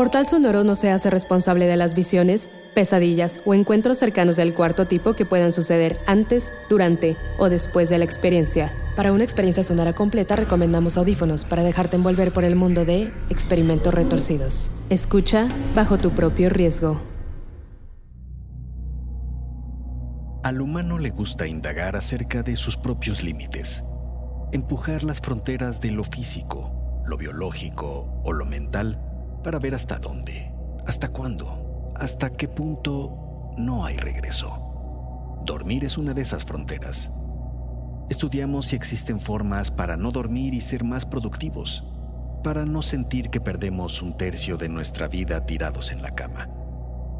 Portal Sonoro no se hace responsable de las visiones, pesadillas o encuentros cercanos del cuarto tipo que puedan suceder antes, durante o después de la experiencia. Para una experiencia sonora completa recomendamos audífonos para dejarte envolver por el mundo de experimentos retorcidos. Escucha bajo tu propio riesgo. Al humano le gusta indagar acerca de sus propios límites, empujar las fronteras de lo físico, lo biológico o lo mental para ver hasta dónde, hasta cuándo, hasta qué punto no hay regreso. Dormir es una de esas fronteras. Estudiamos si existen formas para no dormir y ser más productivos, para no sentir que perdemos un tercio de nuestra vida tirados en la cama.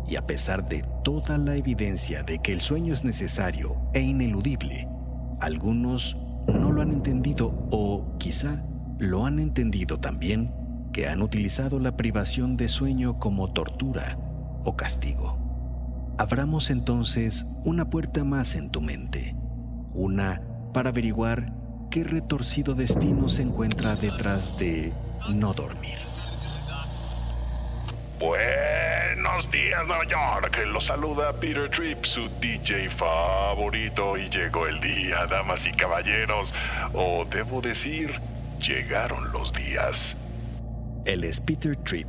Y a pesar de toda la evidencia de que el sueño es necesario e ineludible, algunos no lo han entendido o quizá lo han entendido también que han utilizado la privación de sueño como tortura o castigo. Abramos entonces una puerta más en tu mente, una para averiguar qué retorcido destino se encuentra detrás de no dormir. Buenos días, Nueva York. Los saluda Peter Tripp, su DJ favorito. Y llegó el día, damas y caballeros. O debo decir, llegaron los días. Él es Peter Tripp.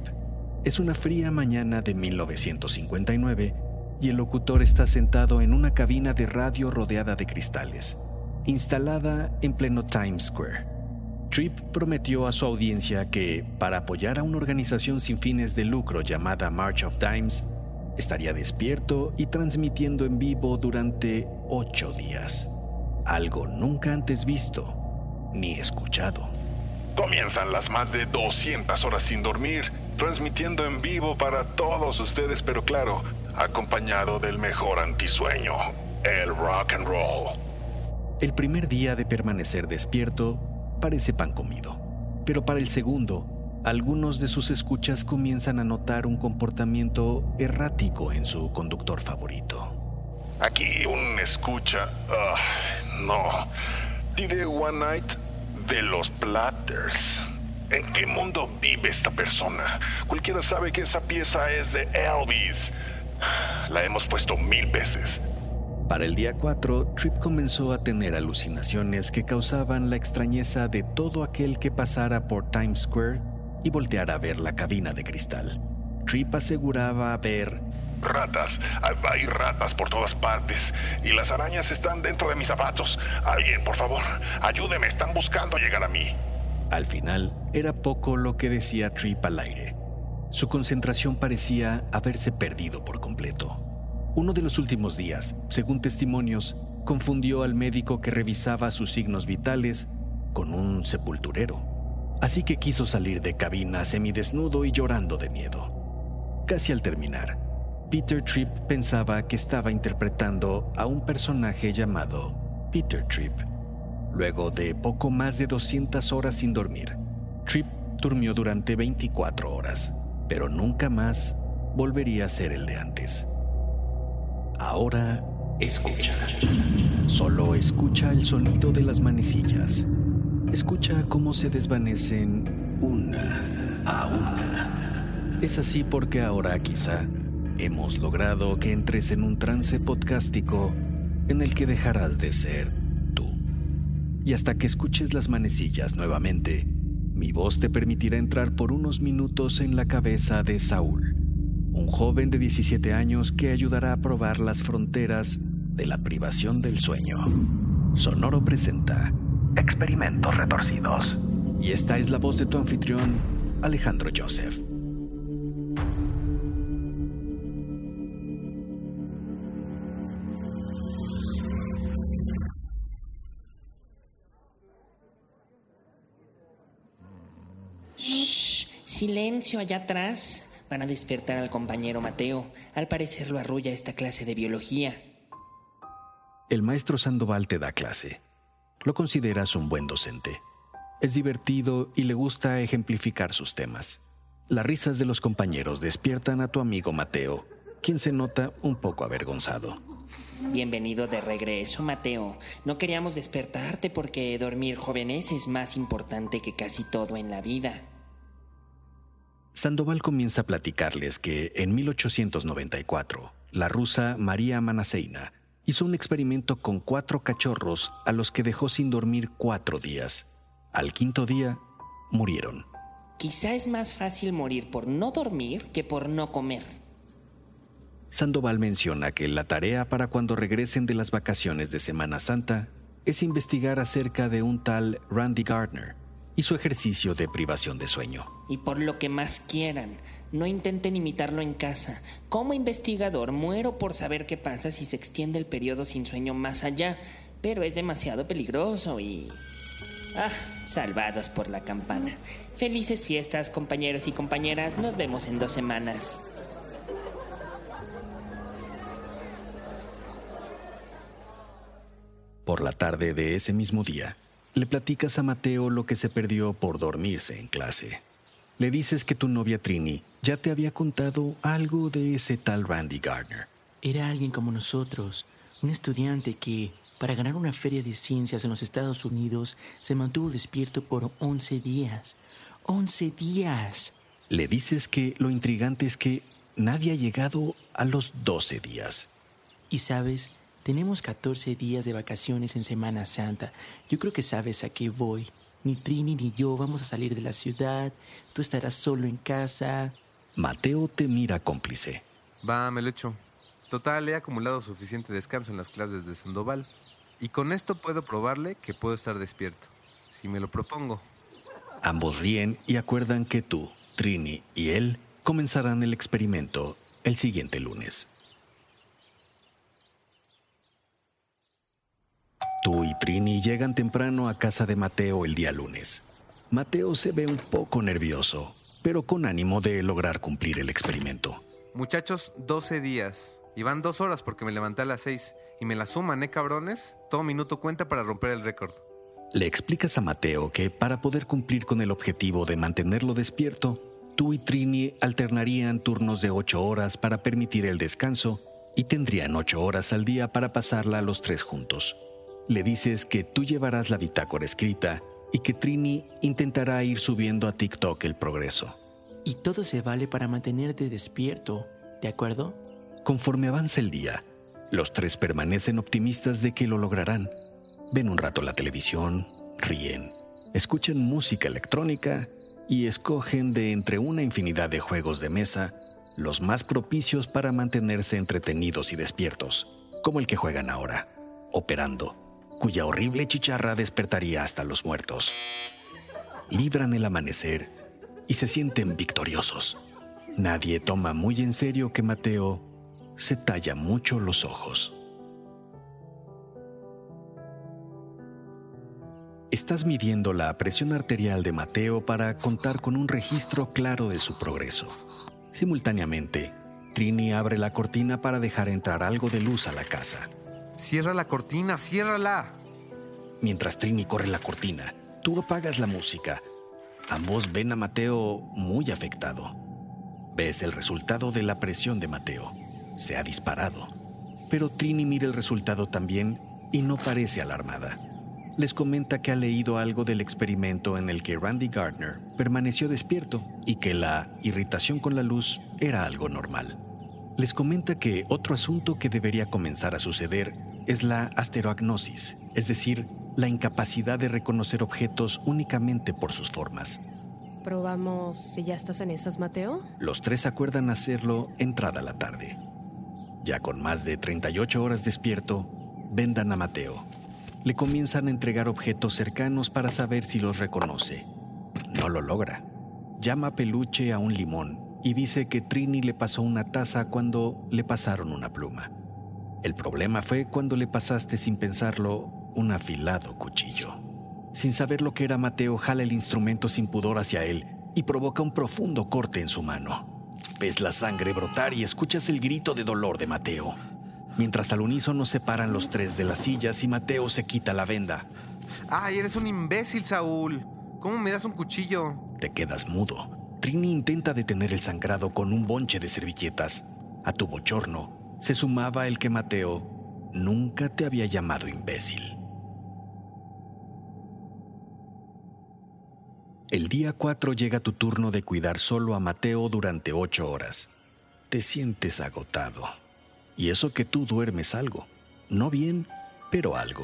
Es una fría mañana de 1959 y el locutor está sentado en una cabina de radio rodeada de cristales, instalada en pleno Times Square. Tripp prometió a su audiencia que, para apoyar a una organización sin fines de lucro llamada March of Dimes, estaría despierto y transmitiendo en vivo durante ocho días. Algo nunca antes visto ni escuchado. Comienzan las más de 200 horas sin dormir, transmitiendo en vivo para todos ustedes, pero claro, acompañado del mejor antisueño, el rock and roll. El primer día de permanecer despierto parece pan comido, pero para el segundo, algunos de sus escuchas comienzan a notar un comportamiento errático en su conductor favorito. Aquí un escucha... Ah, no. Did one night de los Platters. ¿En qué mundo vive esta persona? Cualquiera sabe que esa pieza es de Elvis. La hemos puesto mil veces. Para el día 4, Tripp comenzó a tener alucinaciones que causaban la extrañeza de todo aquel que pasara por Times Square y volteara a ver la cabina de cristal. Tripp aseguraba ver Ratas, hay ratas por todas partes y las arañas están dentro de mis zapatos. Alguien, por favor, ayúdeme, están buscando llegar a mí. Al final, era poco lo que decía Trip al aire. Su concentración parecía haberse perdido por completo. Uno de los últimos días, según testimonios, confundió al médico que revisaba sus signos vitales con un sepulturero. Así que quiso salir de cabina semidesnudo y llorando de miedo. Casi al terminar, Peter Tripp pensaba que estaba interpretando a un personaje llamado Peter Tripp. Luego de poco más de 200 horas sin dormir, Tripp durmió durante 24 horas, pero nunca más volvería a ser el de antes. Ahora escucha. Solo escucha el sonido de las manecillas. Escucha cómo se desvanecen una a una. Es así porque ahora quizá hemos logrado que entres en un trance podcástico en el que dejarás de ser tú. Y hasta que escuches las manecillas nuevamente, mi voz te permitirá entrar por unos minutos en la cabeza de Saúl, un joven de 17 años que ayudará a probar las fronteras de la privación del sueño. Sonoro presenta Experimentos Retorcidos. Y esta es la voz de tu anfitrión, Alejandro Joseph. Silencio allá atrás. Van a despertar al compañero Mateo. Al parecer lo arrulla esta clase de biología. El maestro Sandoval te da clase. Lo consideras un buen docente. Es divertido y le gusta ejemplificar sus temas. Las risas de los compañeros despiertan a tu amigo Mateo, quien se nota un poco avergonzado. Bienvenido de regreso, Mateo. No queríamos despertarte porque dormir jóvenes es más importante que casi todo en la vida. Sandoval comienza a platicarles que en 1894, la rusa María Manaseina hizo un experimento con cuatro cachorros a los que dejó sin dormir cuatro días. Al quinto día, murieron. Quizá es más fácil morir por no dormir que por no comer. Sandoval menciona que la tarea para cuando regresen de las vacaciones de Semana Santa es investigar acerca de un tal Randy Gardner y su ejercicio de privación de sueño. Y por lo que más quieran, no intenten imitarlo en casa. Como investigador muero por saber qué pasa si se extiende el periodo sin sueño más allá, pero es demasiado peligroso y... Ah, salvados por la campana. Felices fiestas, compañeros y compañeras. Nos vemos en dos semanas. Por la tarde de ese mismo día, le platicas a Mateo lo que se perdió por dormirse en clase. Le dices que tu novia Trini ya te había contado algo de ese tal Randy Gardner. Era alguien como nosotros, un estudiante que, para ganar una feria de ciencias en los Estados Unidos, se mantuvo despierto por 11 días. ¡11 días! Le dices que lo intrigante es que nadie ha llegado a los 12 días. Y sabes, tenemos 14 días de vacaciones en Semana Santa. Yo creo que sabes a qué voy. Ni Trini ni yo vamos a salir de la ciudad. Tú estarás solo en casa. Mateo te mira cómplice. Va, me lo echo. Total, he acumulado suficiente descanso en las clases de Sandoval. Y con esto puedo probarle que puedo estar despierto, si me lo propongo. Ambos ríen y acuerdan que tú, Trini y él comenzarán el experimento el siguiente lunes. Tú y Trini llegan temprano a casa de Mateo el día lunes. Mateo se ve un poco nervioso, pero con ánimo de lograr cumplir el experimento. Muchachos, 12 días. Y van dos horas porque me levanté a las 6. Y me la suman, ¿eh, cabrones? Todo minuto cuenta para romper el récord. Le explicas a Mateo que para poder cumplir con el objetivo de mantenerlo despierto, tú y Trini alternarían turnos de 8 horas para permitir el descanso y tendrían 8 horas al día para pasarla los tres juntos. Le dices que tú llevarás la bitácora escrita y que Trini intentará ir subiendo a TikTok el progreso. Y todo se vale para mantenerte despierto, ¿de acuerdo? Conforme avanza el día, los tres permanecen optimistas de que lo lograrán. Ven un rato la televisión, ríen, escuchan música electrónica y escogen de entre una infinidad de juegos de mesa los más propicios para mantenerse entretenidos y despiertos, como el que juegan ahora, operando cuya horrible chicharra despertaría hasta los muertos. Libran el amanecer y se sienten victoriosos. Nadie toma muy en serio que Mateo se talla mucho los ojos. Estás midiendo la presión arterial de Mateo para contar con un registro claro de su progreso. Simultáneamente, Trini abre la cortina para dejar entrar algo de luz a la casa. Cierra la cortina, ciérrala. Mientras Trini corre la cortina, tú apagas la música. Ambos ven a Mateo muy afectado. Ves el resultado de la presión de Mateo. Se ha disparado. Pero Trini mira el resultado también y no parece alarmada. Les comenta que ha leído algo del experimento en el que Randy Gardner permaneció despierto y que la irritación con la luz era algo normal. Les comenta que otro asunto que debería comenzar a suceder es la asteroagnosis, es decir, la incapacidad de reconocer objetos únicamente por sus formas. ¿Probamos si ya estás en esas, Mateo? Los tres acuerdan hacerlo entrada la tarde. Ya con más de 38 horas despierto, vendan a Mateo. Le comienzan a entregar objetos cercanos para saber si los reconoce. No lo logra. Llama a peluche a un limón y dice que Trini le pasó una taza cuando le pasaron una pluma. El problema fue cuando le pasaste sin pensarlo un afilado cuchillo. Sin saber lo que era Mateo, jala el instrumento sin pudor hacia él y provoca un profundo corte en su mano. Ves la sangre brotar y escuchas el grito de dolor de Mateo. Mientras al unísono se paran los tres de las sillas y Mateo se quita la venda. ¡Ay, eres un imbécil, Saúl! ¿Cómo me das un cuchillo? Te quedas mudo. Trini intenta detener el sangrado con un bonche de servilletas. A tu bochorno se sumaba el que Mateo nunca te había llamado imbécil. El día 4 llega tu turno de cuidar solo a Mateo durante ocho horas. Te sientes agotado. Y eso que tú duermes algo. No bien, pero algo.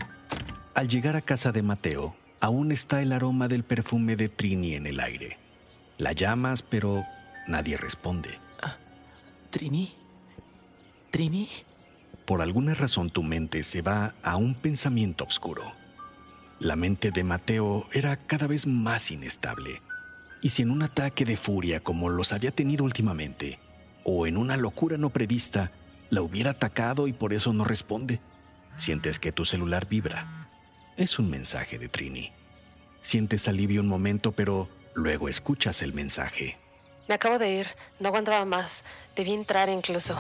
Al llegar a casa de Mateo, aún está el aroma del perfume de Trini en el aire. La llamas, pero nadie responde. Ah, Trini. Trini. Por alguna razón tu mente se va a un pensamiento oscuro. La mente de Mateo era cada vez más inestable. Y si en un ataque de furia como los había tenido últimamente, o en una locura no prevista, la hubiera atacado y por eso no responde, sientes que tu celular vibra. Es un mensaje de Trini. Sientes alivio un momento, pero luego escuchas el mensaje. Me acabo de ir, no aguantaba más. Debí entrar incluso.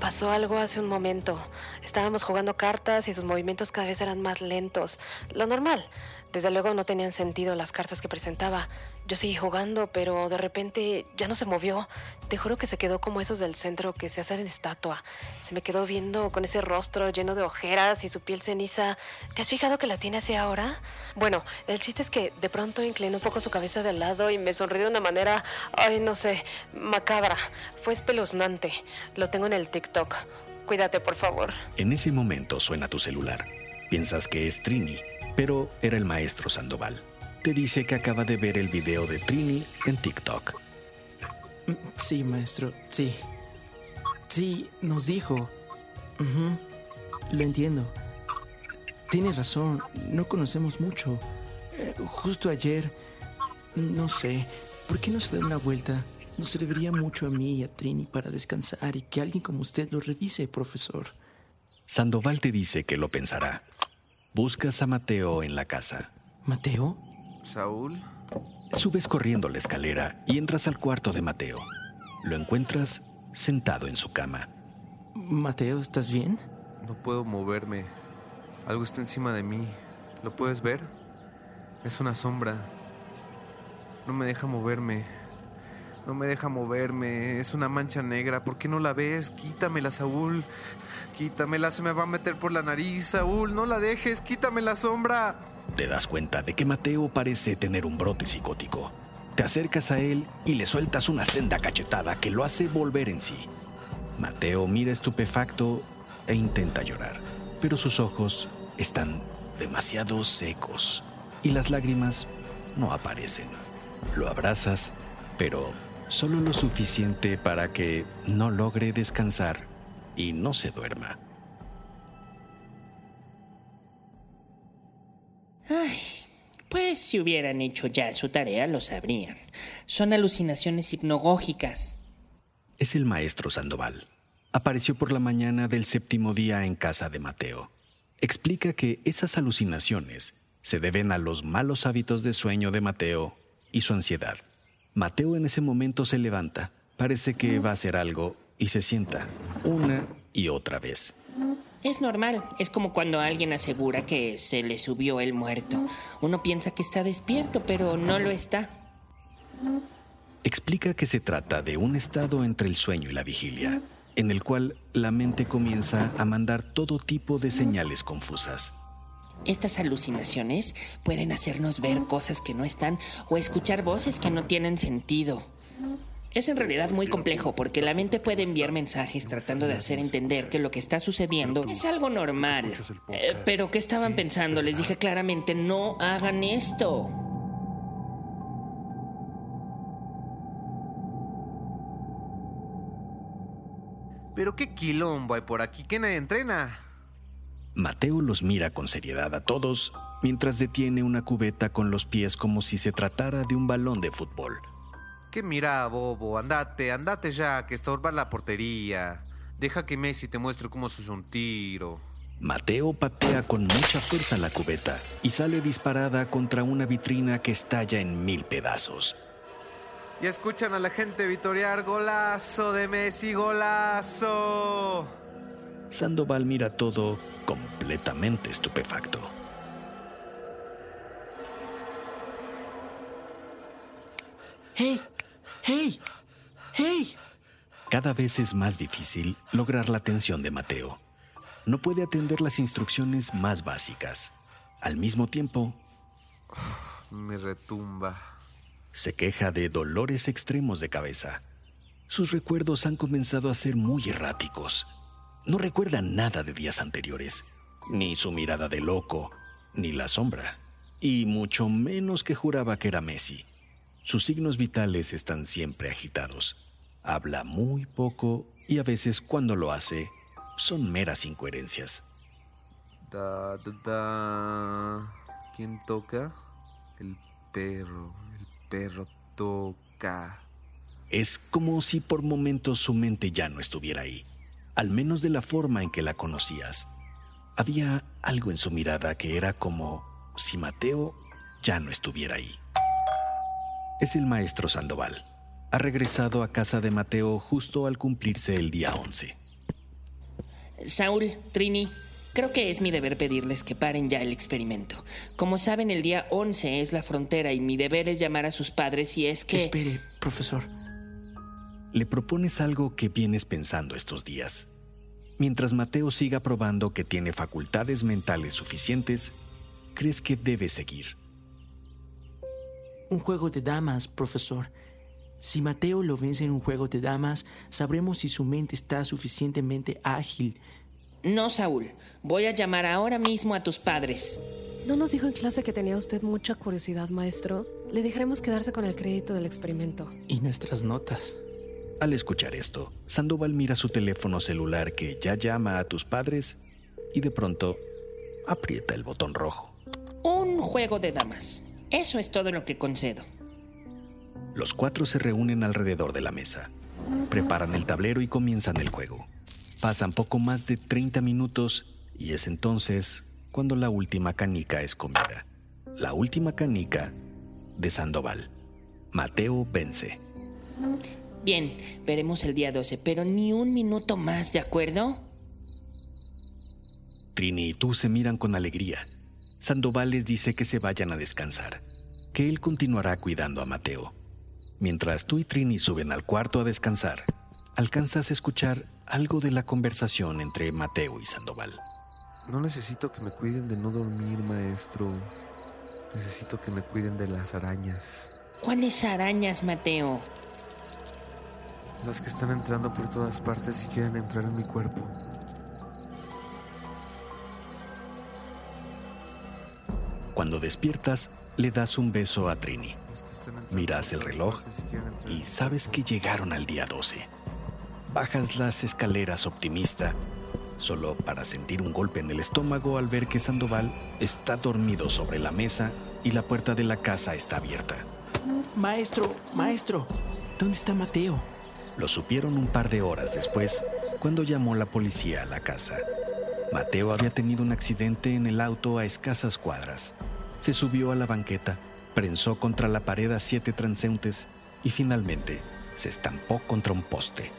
Pasó algo hace un momento. Estábamos jugando cartas y sus movimientos cada vez eran más lentos. Lo normal. Desde luego no tenían sentido las cartas que presentaba. Yo seguí jugando, pero de repente ya no se movió. Te juro que se quedó como esos del centro que se hacen en estatua. Se me quedó viendo con ese rostro lleno de ojeras y su piel ceniza. ¿Te has fijado que la tiene así ahora? Bueno, el chiste es que de pronto inclinó un poco su cabeza de lado y me sonrió de una manera, ay, no sé, macabra. Fue espeluznante. Lo tengo en el TikTok. Cuídate, por favor. En ese momento suena tu celular. Piensas que es Trini pero era el maestro Sandoval. Te dice que acaba de ver el video de Trini en TikTok. Sí, maestro, sí. Sí, nos dijo. Lo entiendo. Tiene razón, no conocemos mucho. Eh, justo ayer, no sé, ¿por qué no se da una vuelta? Nos serviría mucho a mí y a Trini para descansar y que alguien como usted lo revise, profesor. Sandoval te dice que lo pensará, Buscas a Mateo en la casa. ¿Mateo? ¿Saúl? Subes corriendo la escalera y entras al cuarto de Mateo. Lo encuentras sentado en su cama. Mateo, ¿estás bien? No puedo moverme. Algo está encima de mí. ¿Lo puedes ver? Es una sombra. No me deja moverme. No me deja moverme. Es una mancha negra. ¿Por qué no la ves? Quítamela, Saúl. Quítamela, se me va a meter por la nariz. Saúl, no la dejes. Quítame la sombra. Te das cuenta de que Mateo parece tener un brote psicótico. Te acercas a él y le sueltas una senda cachetada que lo hace volver en sí. Mateo mira estupefacto e intenta llorar, pero sus ojos están demasiado secos y las lágrimas no aparecen. Lo abrazas, pero solo lo suficiente para que no logre descansar y no se duerma. Ay, pues si hubieran hecho ya su tarea lo sabrían. Son alucinaciones hipnogógicas. Es el maestro Sandoval. Apareció por la mañana del séptimo día en casa de Mateo. Explica que esas alucinaciones se deben a los malos hábitos de sueño de Mateo y su ansiedad. Mateo en ese momento se levanta, parece que va a hacer algo y se sienta una y otra vez. Es normal, es como cuando alguien asegura que se le subió el muerto. Uno piensa que está despierto, pero no lo está. Explica que se trata de un estado entre el sueño y la vigilia, en el cual la mente comienza a mandar todo tipo de señales confusas. Estas alucinaciones pueden hacernos ver cosas que no están o escuchar voces que no tienen sentido. Es en realidad muy complejo porque la mente puede enviar mensajes tratando de hacer entender que lo que está sucediendo es algo normal. Eh, pero ¿qué estaban pensando? Les dije claramente, no hagan esto. Pero qué quilombo hay por aquí que nadie entrena. Mateo los mira con seriedad a todos mientras detiene una cubeta con los pies como si se tratara de un balón de fútbol. ¿Qué mira, bobo? Andate, andate ya, que estorba la portería. Deja que Messi te muestre cómo se un tiro. Mateo patea con mucha fuerza la cubeta y sale disparada contra una vitrina que estalla en mil pedazos. y escuchan a la gente vitorear golazo de Messi, golazo. Sandoval mira todo completamente estupefacto. ¡Hey! ¡Hey! ¡Hey! Cada vez es más difícil lograr la atención de Mateo. No puede atender las instrucciones más básicas. Al mismo tiempo, Me retumba. se queja de dolores extremos de cabeza. Sus recuerdos han comenzado a ser muy erráticos. No recuerda nada de días anteriores, ni su mirada de loco, ni la sombra, y mucho menos que juraba que era Messi. Sus signos vitales están siempre agitados. Habla muy poco y a veces cuando lo hace son meras incoherencias. Da, da, da. ¿Quién toca? El perro. El perro toca. Es como si por momentos su mente ya no estuviera ahí, al menos de la forma en que la conocías. Había algo en su mirada que era como si Mateo ya no estuviera ahí. Es el maestro Sandoval. Ha regresado a casa de Mateo justo al cumplirse el día 11. Saúl, Trini, creo que es mi deber pedirles que paren ya el experimento. Como saben, el día 11 es la frontera y mi deber es llamar a sus padres y es que... Espere, profesor. Le propones algo que vienes pensando estos días. Mientras Mateo siga probando que tiene facultades mentales suficientes, crees que debe seguir. Un juego de damas, profesor. Si Mateo lo vence en un juego de damas, sabremos si su mente está suficientemente ágil. No, Saúl, voy a llamar ahora mismo a tus padres. ¿No nos dijo en clase que tenía usted mucha curiosidad, maestro? Le dejaremos quedarse con el crédito del experimento. Y nuestras notas. Al escuchar esto, Sandoval mira su teléfono celular que ya llama a tus padres y de pronto aprieta el botón rojo. Un juego de damas. Eso es todo lo que concedo. Los cuatro se reúnen alrededor de la mesa, preparan el tablero y comienzan el juego. Pasan poco más de 30 minutos y es entonces cuando la última canica es comida. La última canica de Sandoval. Mateo vence. Bien, veremos el día 12, pero ni un minuto más, ¿de acuerdo? Trini y tú se miran con alegría. Sandoval les dice que se vayan a descansar, que él continuará cuidando a Mateo. Mientras tú y Trini suben al cuarto a descansar, alcanzas a escuchar algo de la conversación entre Mateo y Sandoval. No necesito que me cuiden de no dormir, maestro. Necesito que me cuiden de las arañas. ¿Cuáles arañas, Mateo? Las que están entrando por todas partes y quieren entrar en mi cuerpo. Cuando despiertas, le das un beso a Trini. Miras el reloj y sabes que llegaron al día 12. Bajas las escaleras optimista, solo para sentir un golpe en el estómago al ver que Sandoval está dormido sobre la mesa y la puerta de la casa está abierta. Maestro, maestro, ¿dónde está Mateo? Lo supieron un par de horas después, cuando llamó la policía a la casa. Mateo había tenido un accidente en el auto a escasas cuadras. Se subió a la banqueta, prensó contra la pared a siete transeúntes y finalmente se estampó contra un poste.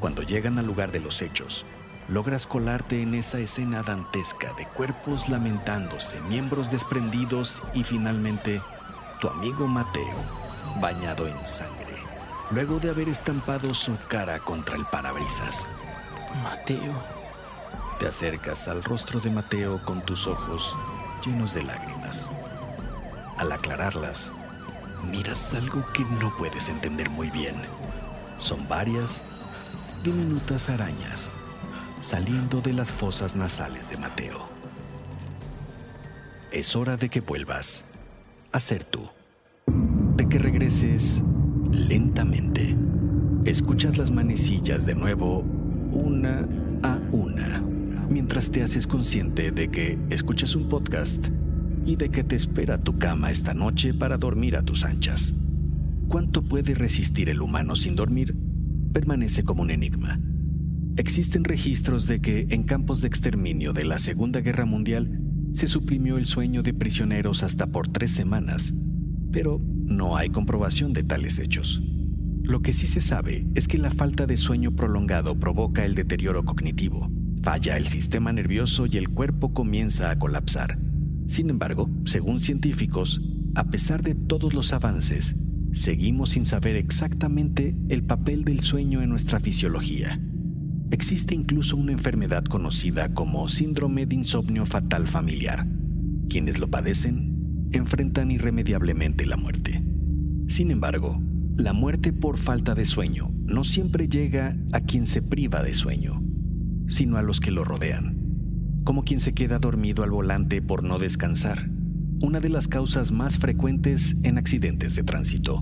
Cuando llegan al lugar de los hechos, logras colarte en esa escena dantesca de cuerpos lamentándose, miembros desprendidos y finalmente tu amigo Mateo, bañado en sangre, luego de haber estampado su cara contra el parabrisas. Mateo. Te acercas al rostro de Mateo con tus ojos llenos de lágrimas. Al aclararlas, miras algo que no puedes entender muy bien. Son varias diminutas arañas saliendo de las fosas nasales de Mateo. Es hora de que vuelvas a ser tú. De que regreses lentamente. Escuchas las manecillas de nuevo, una a una, mientras te haces consciente de que escuchas un podcast y de que te espera tu cama esta noche para dormir a tus anchas. ¿Cuánto puede resistir el humano sin dormir? Permanece como un enigma. Existen registros de que en campos de exterminio de la Segunda Guerra Mundial se suprimió el sueño de prisioneros hasta por tres semanas, pero no hay comprobación de tales hechos. Lo que sí se sabe es que la falta de sueño prolongado provoca el deterioro cognitivo, falla el sistema nervioso y el cuerpo comienza a colapsar. Sin embargo, según científicos, a pesar de todos los avances, seguimos sin saber exactamente el papel del sueño en nuestra fisiología. Existe incluso una enfermedad conocida como síndrome de insomnio fatal familiar. Quienes lo padecen enfrentan irremediablemente la muerte. Sin embargo, la muerte por falta de sueño no siempre llega a quien se priva de sueño, sino a los que lo rodean, como quien se queda dormido al volante por no descansar, una de las causas más frecuentes en accidentes de tránsito,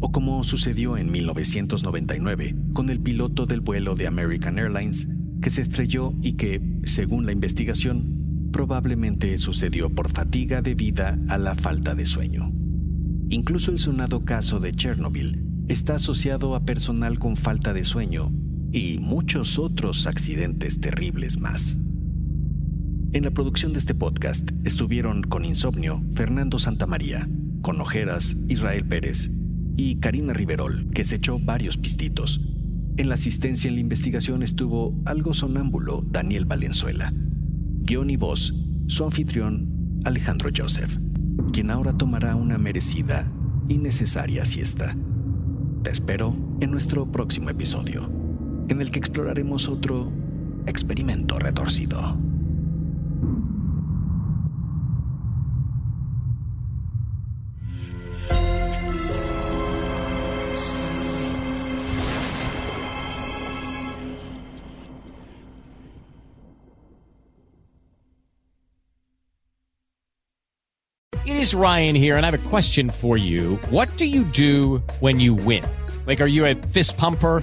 o como sucedió en 1999 con el piloto del vuelo de American Airlines que se estrelló y que, según la investigación, probablemente sucedió por fatiga debida a la falta de sueño. Incluso el sonado caso de Chernobyl está asociado a personal con falta de sueño y muchos otros accidentes terribles más. En la producción de este podcast estuvieron con insomnio Fernando Santamaría, con ojeras Israel Pérez y Karina Riverol, que se echó varios pistitos. En la asistencia en la investigación estuvo algo sonámbulo Daniel Valenzuela. Guión y voz, su anfitrión Alejandro Joseph quien ahora tomará una merecida y necesaria siesta. Te espero en nuestro próximo episodio, en el que exploraremos otro experimento retorcido. It is Ryan here, and I have a question for you. What do you do when you win? Like, are you a fist pumper?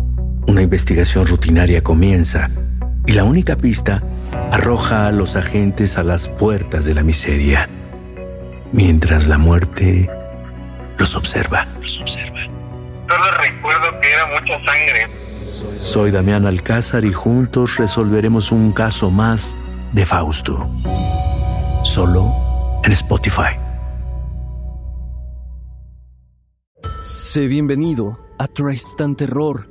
Una investigación rutinaria comienza y la única pista arroja a los agentes a las puertas de la miseria, mientras la muerte los observa. Solo recuerdo que era mucha sangre. Soy Damián Alcázar y juntos resolveremos un caso más de Fausto. Solo en Spotify. Sé bienvenido a Tristan Terror